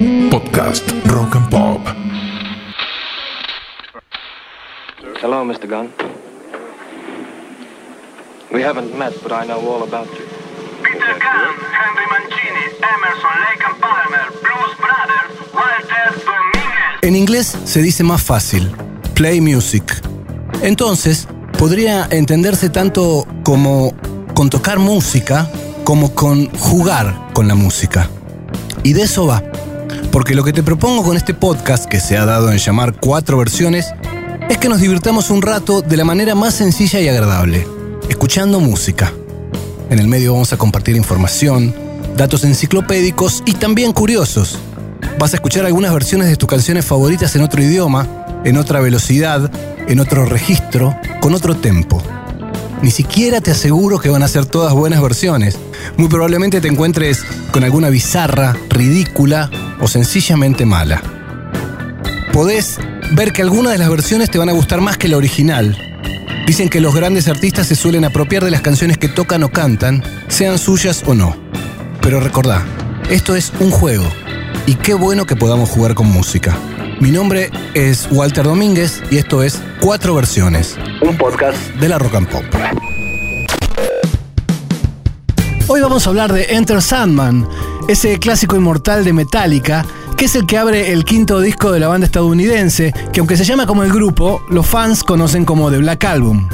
Podcast Rock and Pop. Hello, Mr. Gunn. We haven't met, but I know all about you. Peter Gunn, Henry Mancini, Emerson, Lake and Palmer, Blues Brothers, Walter Dominguez. En inglés se dice más fácil, play music. Entonces, podría entenderse tanto como con tocar música como con jugar con la música. Y de eso va. Porque lo que te propongo con este podcast, que se ha dado en llamar cuatro versiones, es que nos divirtamos un rato de la manera más sencilla y agradable, escuchando música. En el medio vamos a compartir información, datos enciclopédicos y también curiosos. Vas a escuchar algunas versiones de tus canciones favoritas en otro idioma, en otra velocidad, en otro registro, con otro tempo. Ni siquiera te aseguro que van a ser todas buenas versiones. Muy probablemente te encuentres con alguna bizarra, ridícula o sencillamente mala. Podés ver que algunas de las versiones te van a gustar más que la original. Dicen que los grandes artistas se suelen apropiar de las canciones que tocan o cantan, sean suyas o no. Pero recordá, esto es un juego. Y qué bueno que podamos jugar con música. Mi nombre es Walter Domínguez y esto es Cuatro Versiones, un podcast de la Rock and Pop. Hoy vamos a hablar de Enter Sandman, ese clásico inmortal de Metallica, que es el que abre el quinto disco de la banda estadounidense, que aunque se llama como el grupo, los fans conocen como The Black Album.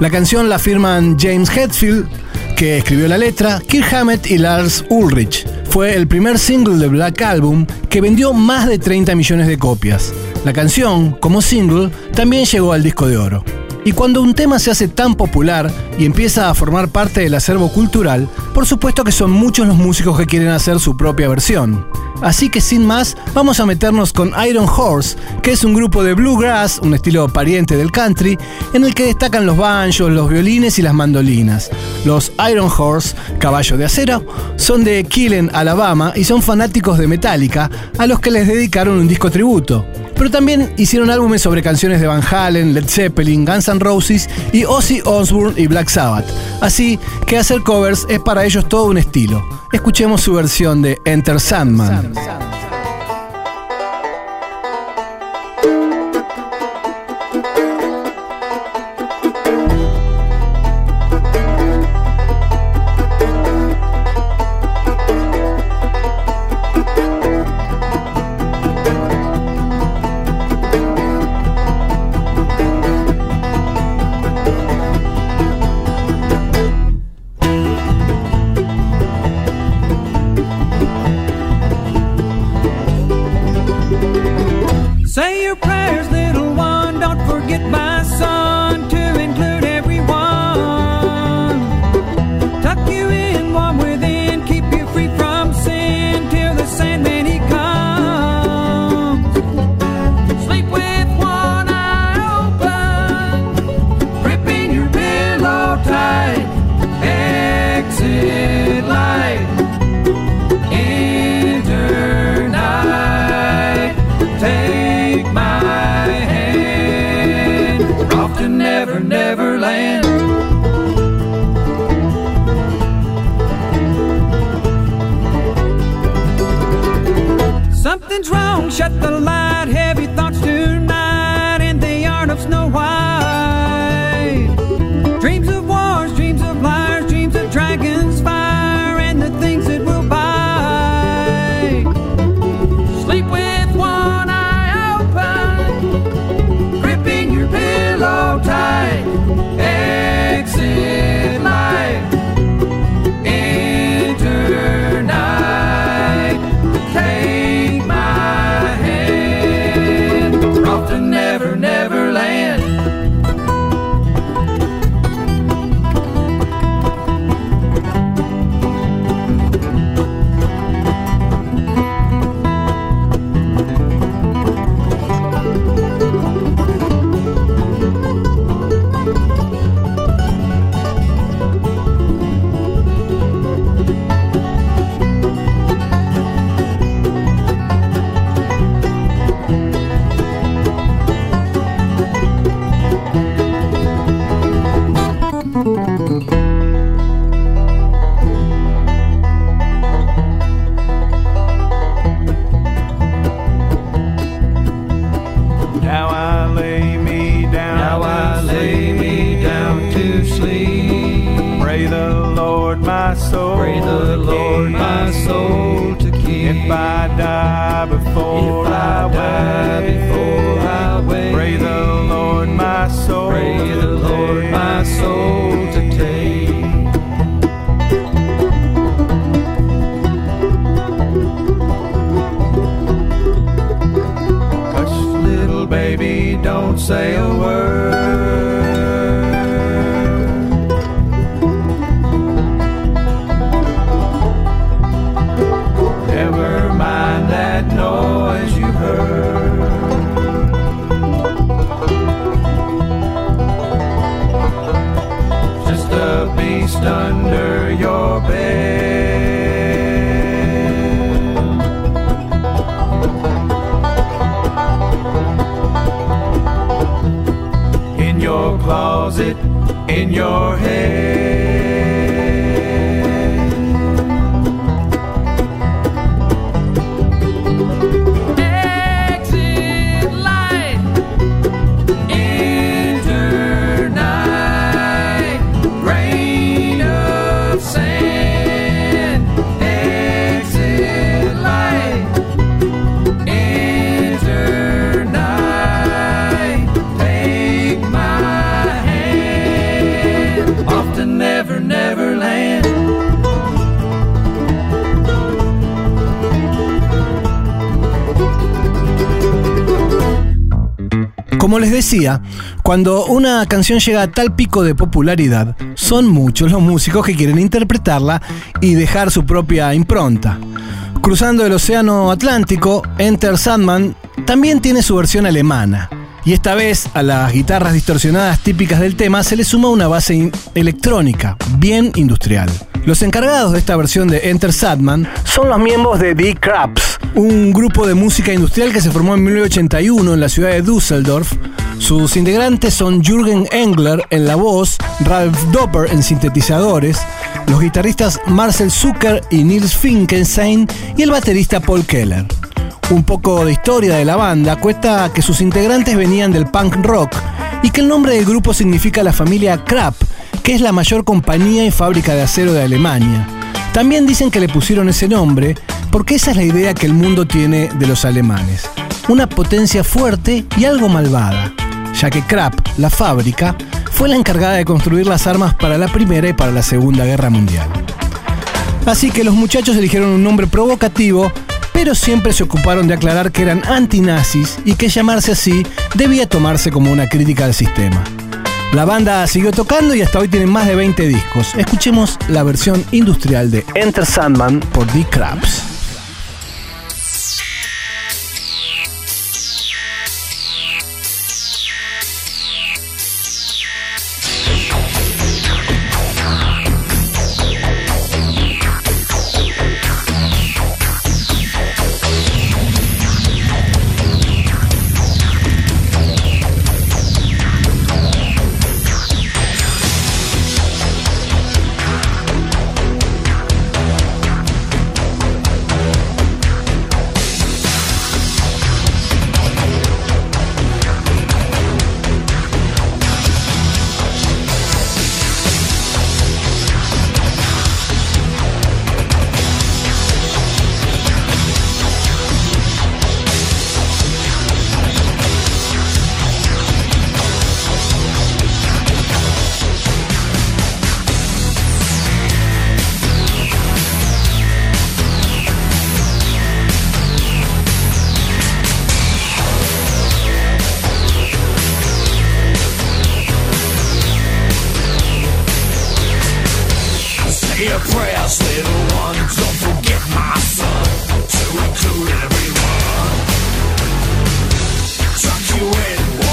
La canción la firman James Hetfield, que escribió la letra, Kirk Hammett y Lars Ulrich. Fue el primer single de Black Album que vendió más de 30 millones de copias. La canción, como single, también llegó al disco de oro. Y cuando un tema se hace tan popular y empieza a formar parte del acervo cultural, por supuesto que son muchos los músicos que quieren hacer su propia versión. Así que sin más, vamos a meternos con Iron Horse, que es un grupo de bluegrass, un estilo pariente del country, en el que destacan los banjos, los violines y las mandolinas. Los Iron Horse, caballo de acero, son de Killen, Alabama, y son fanáticos de Metallica, a los que les dedicaron un disco tributo. Pero también hicieron álbumes sobre canciones de Van Halen, Led Zeppelin, Guns N' Roses y Ozzy Osbourne y Black Sabbath. Así que hacer covers es para ellos todo un estilo. Escuchemos su versión de Enter Sandman. Say Lord my soul. Pray the Lord my soul to keep. If I die before closet, in your head. Cuando una canción llega a tal pico de popularidad, son muchos los músicos que quieren interpretarla y dejar su propia impronta. Cruzando el Océano Atlántico, Enter Sandman también tiene su versión alemana. Y esta vez a las guitarras distorsionadas típicas del tema se le suma una base electrónica, bien industrial. Los encargados de esta versión de Enter Sandman son los miembros de The Craps, un grupo de música industrial que se formó en 1981 en la ciudad de Düsseldorf. Sus integrantes son Jürgen Engler en la voz, Ralph Doper en sintetizadores, los guitarristas Marcel Zucker y Nils Finkenstein y el baterista Paul Keller. Un poco de historia de la banda cuesta que sus integrantes venían del punk rock y que el nombre del grupo significa la familia Krapp, que es la mayor compañía y fábrica de acero de Alemania. También dicen que le pusieron ese nombre porque esa es la idea que el mundo tiene de los alemanes. Una potencia fuerte y algo malvada, ya que Krapp, la fábrica, fue la encargada de construir las armas para la Primera y para la Segunda Guerra Mundial. Así que los muchachos eligieron un nombre provocativo, pero siempre se ocuparon de aclarar que eran antinazis y que llamarse así debía tomarse como una crítica al sistema. La banda siguió tocando y hasta hoy tienen más de 20 discos. Escuchemos la versión industrial de Enter Sandman por The Crabs. your prayers, little one. Don't forget my son to include everyone. Tuck you in.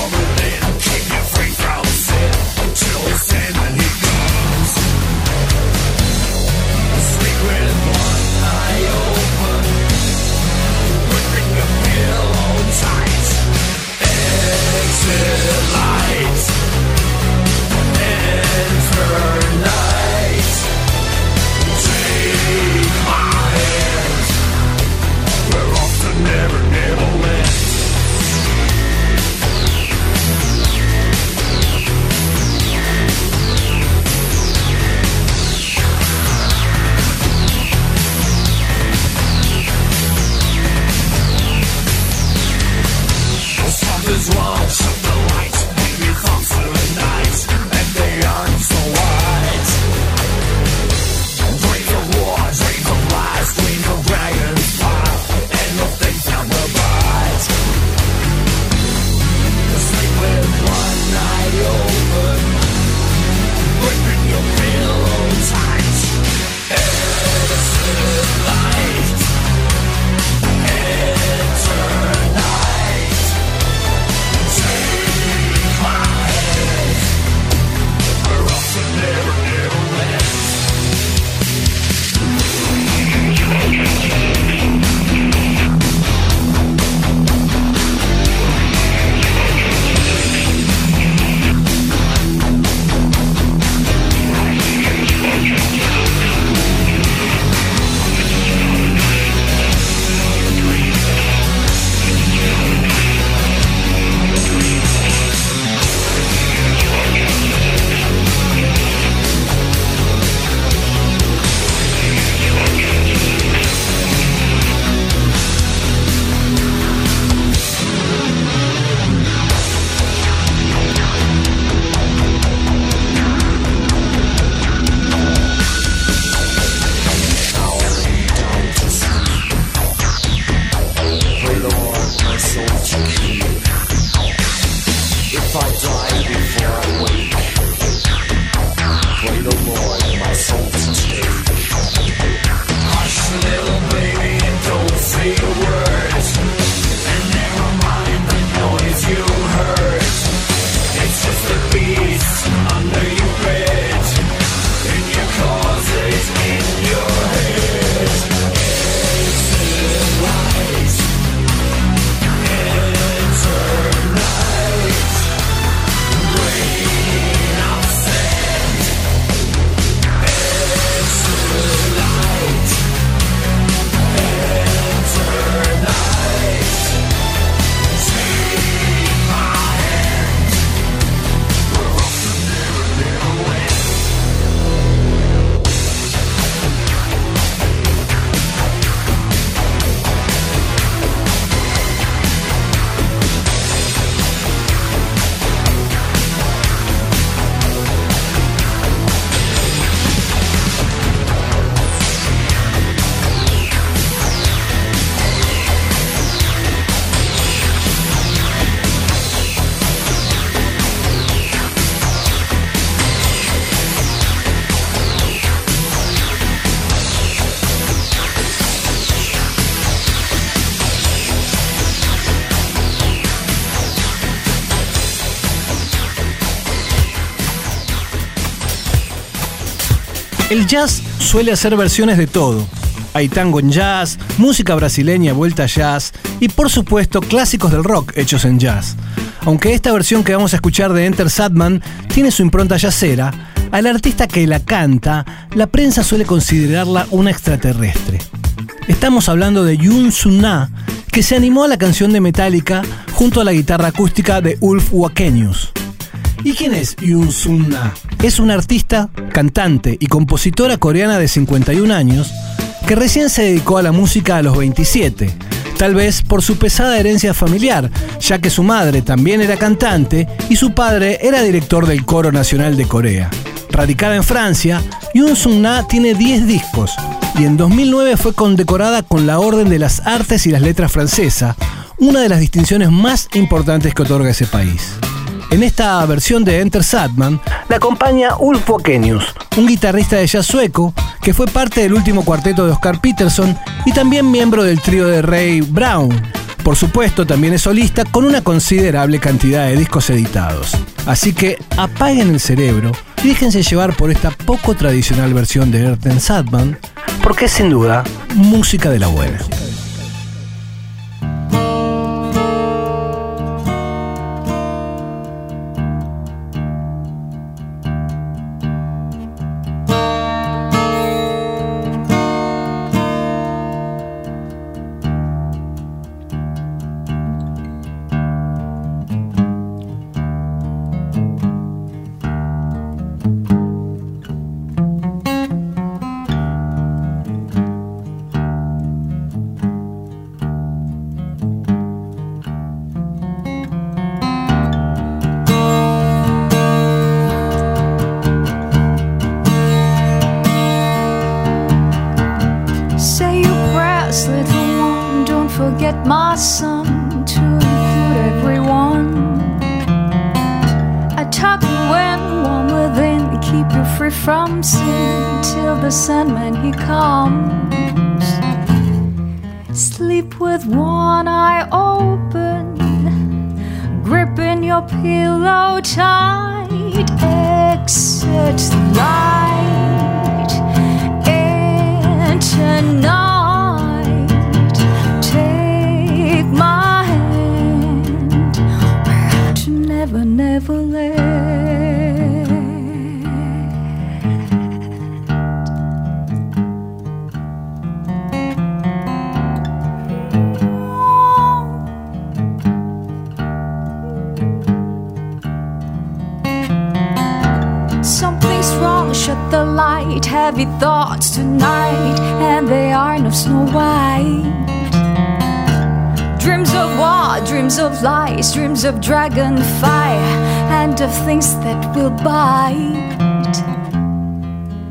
these. El jazz suele hacer versiones de todo. Hay tango en jazz, música brasileña vuelta a jazz y por supuesto clásicos del rock hechos en jazz. Aunque esta versión que vamos a escuchar de Enter Sadman tiene su impronta jazzera, al artista que la canta, la prensa suele considerarla una extraterrestre. Estamos hablando de Yun Sun Na, que se animó a la canción de Metallica junto a la guitarra acústica de Ulf Wakenius. ¿Y quién es Yoon Sun Na? Es una artista, cantante y compositora coreana de 51 años que recién se dedicó a la música a los 27, tal vez por su pesada herencia familiar, ya que su madre también era cantante y su padre era director del Coro Nacional de Corea. Radicada en Francia, Yoon Sun Na tiene 10 discos y en 2009 fue condecorada con la Orden de las Artes y las Letras Francesa, una de las distinciones más importantes que otorga ese país. En esta versión de Enter Sadman la acompaña Ulf Wakenius, un guitarrista de jazz sueco que fue parte del último cuarteto de Oscar Peterson y también miembro del trío de Ray Brown. Por supuesto, también es solista con una considerable cantidad de discos editados. Así que apaguen el cerebro y déjense llevar por esta poco tradicional versión de Enter Sadman, porque es sin duda música de la buena. Don't my son to include everyone. I tuck you in, warm within, keep you free from sin till the Sandman he comes. Sleep with one eye open, gripping your pillow tight. Exit light and tonight Heavy thoughts tonight, and they are no Snow White. Dreams of war, dreams of lies, dreams of dragon fire, and of things that will bite.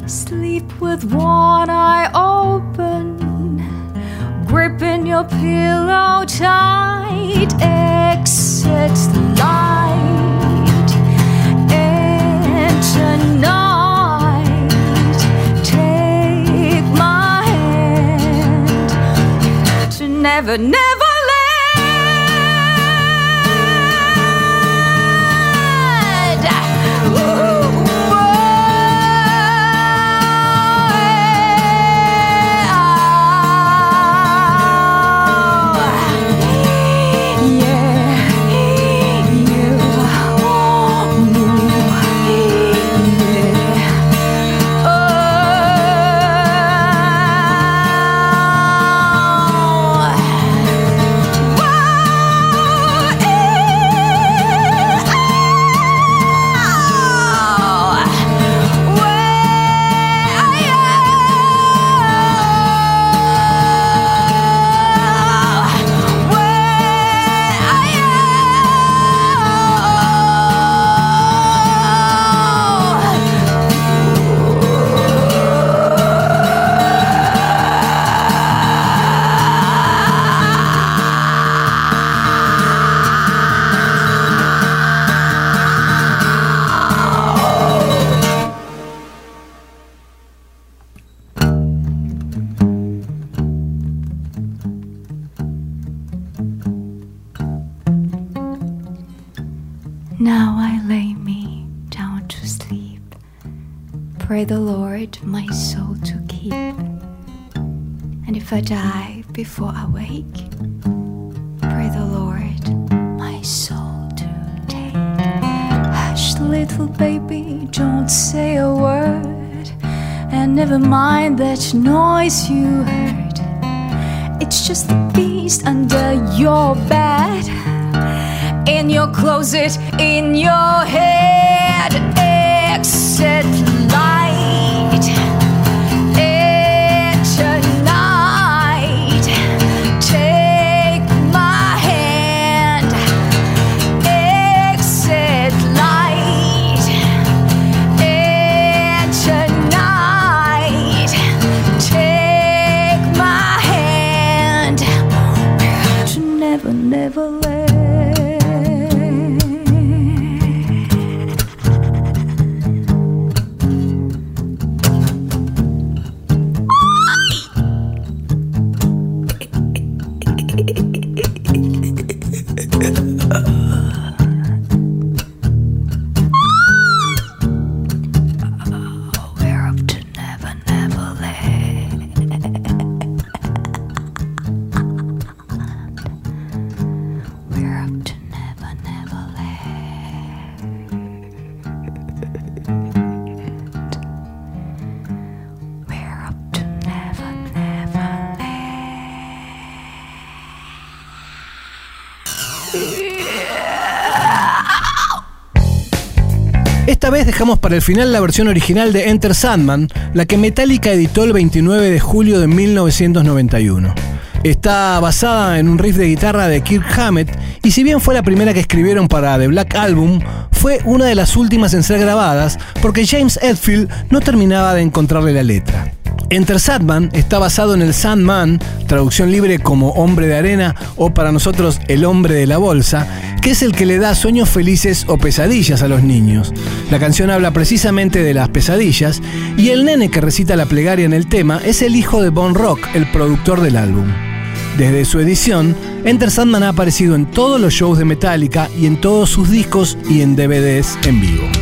Sleep with one eye open, gripping your pillow tight. Exit light. Hand to never, never if I die before I wake, pray the Lord my soul to take. Hush, little baby, don't say a word. And never mind that noise you heard. It's just the beast under your bed in your closet, in your head. Para el final la versión original de Enter Sandman, la que Metallica editó el 29 de julio de 1991. Está basada en un riff de guitarra de Kirk Hammett y si bien fue la primera que escribieron para The Black Album, fue una de las últimas en ser grabadas porque James Hetfield no terminaba de encontrarle la letra. Enter Sandman está basado en el Sandman, traducción libre como hombre de arena o para nosotros el hombre de la bolsa, que es el que le da sueños felices o pesadillas a los niños. La canción habla precisamente de las pesadillas y el nene que recita la plegaria en el tema es el hijo de Bon Rock, el productor del álbum. Desde su edición, Enter Sandman ha aparecido en todos los shows de Metallica y en todos sus discos y en DVDs en vivo.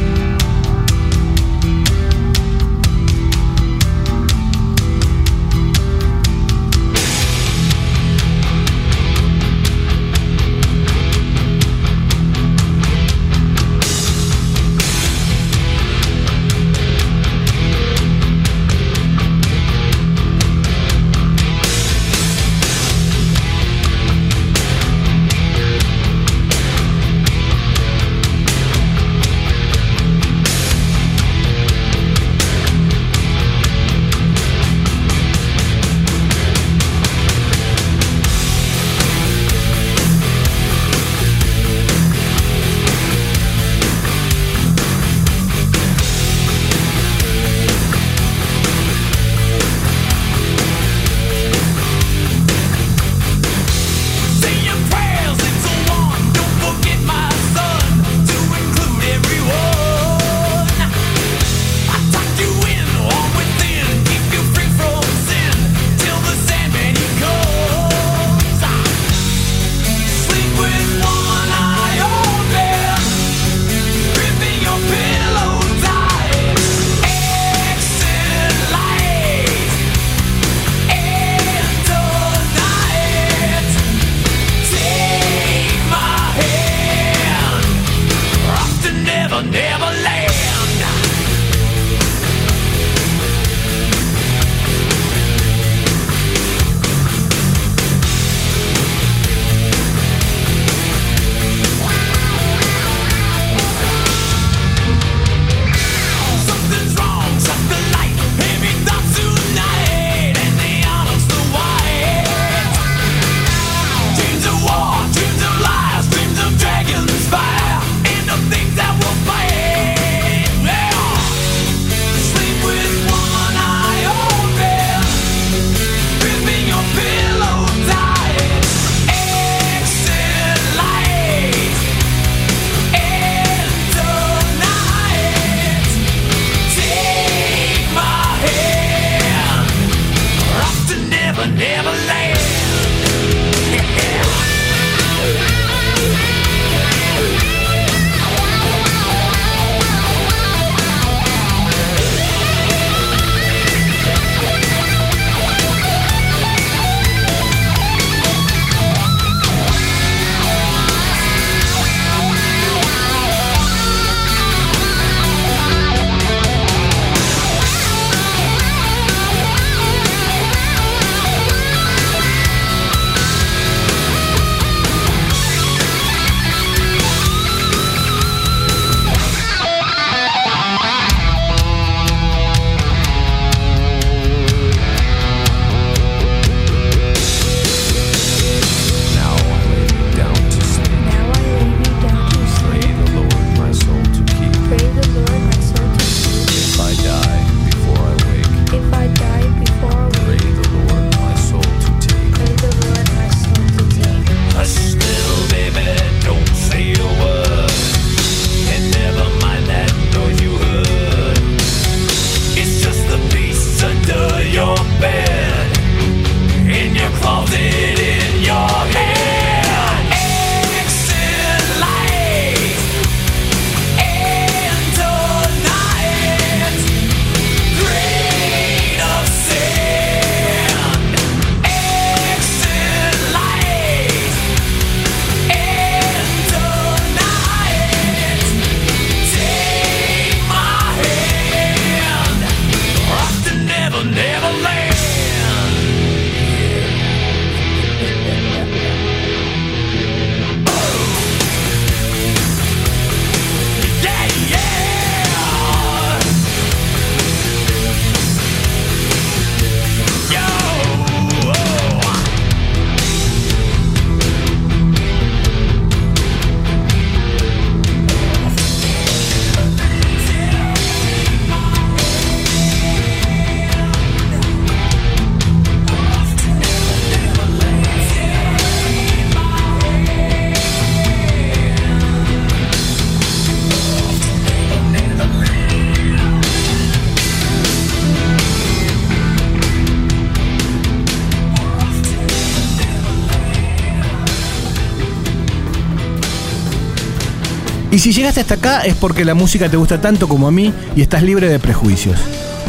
Y si llegaste hasta acá es porque la música te gusta tanto como a mí y estás libre de prejuicios.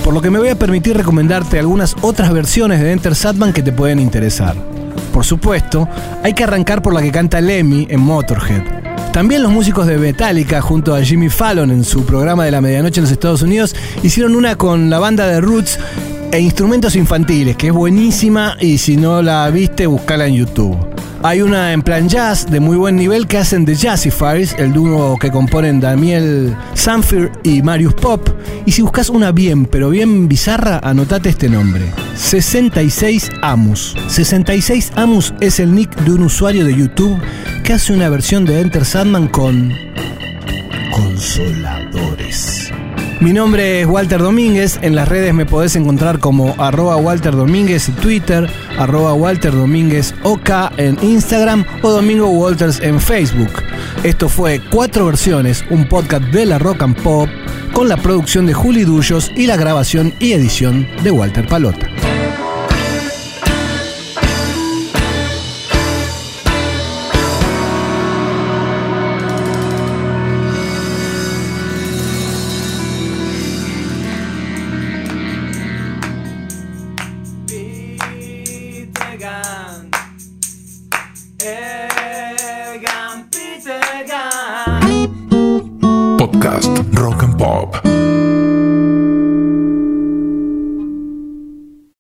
Por lo que me voy a permitir recomendarte algunas otras versiones de Enter Sandman que te pueden interesar. Por supuesto, hay que arrancar por la que canta Lemmy en Motorhead. También los músicos de Metallica, junto a Jimmy Fallon en su programa de la medianoche en los Estados Unidos, hicieron una con la banda de Roots e instrumentos infantiles, que es buenísima y si no la viste, buscala en YouTube. Hay una en plan jazz de muy buen nivel que hacen The Jazzifiers, el dúo que componen Daniel Sanfir y Marius Pop. Y si buscas una bien, pero bien bizarra, anotate este nombre. 66 Amus. 66 Amus es el nick de un usuario de YouTube que hace una versión de Enter Sandman con consoladores. Mi nombre es Walter Domínguez, en las redes me podés encontrar como arroba Walter Domínguez en Twitter, arroba Walter Domínguez OK en Instagram o Domingo Walters en Facebook. Esto fue Cuatro Versiones, un podcast de la Rock and Pop con la producción de Juli Dullos y la grabación y edición de Walter Palota.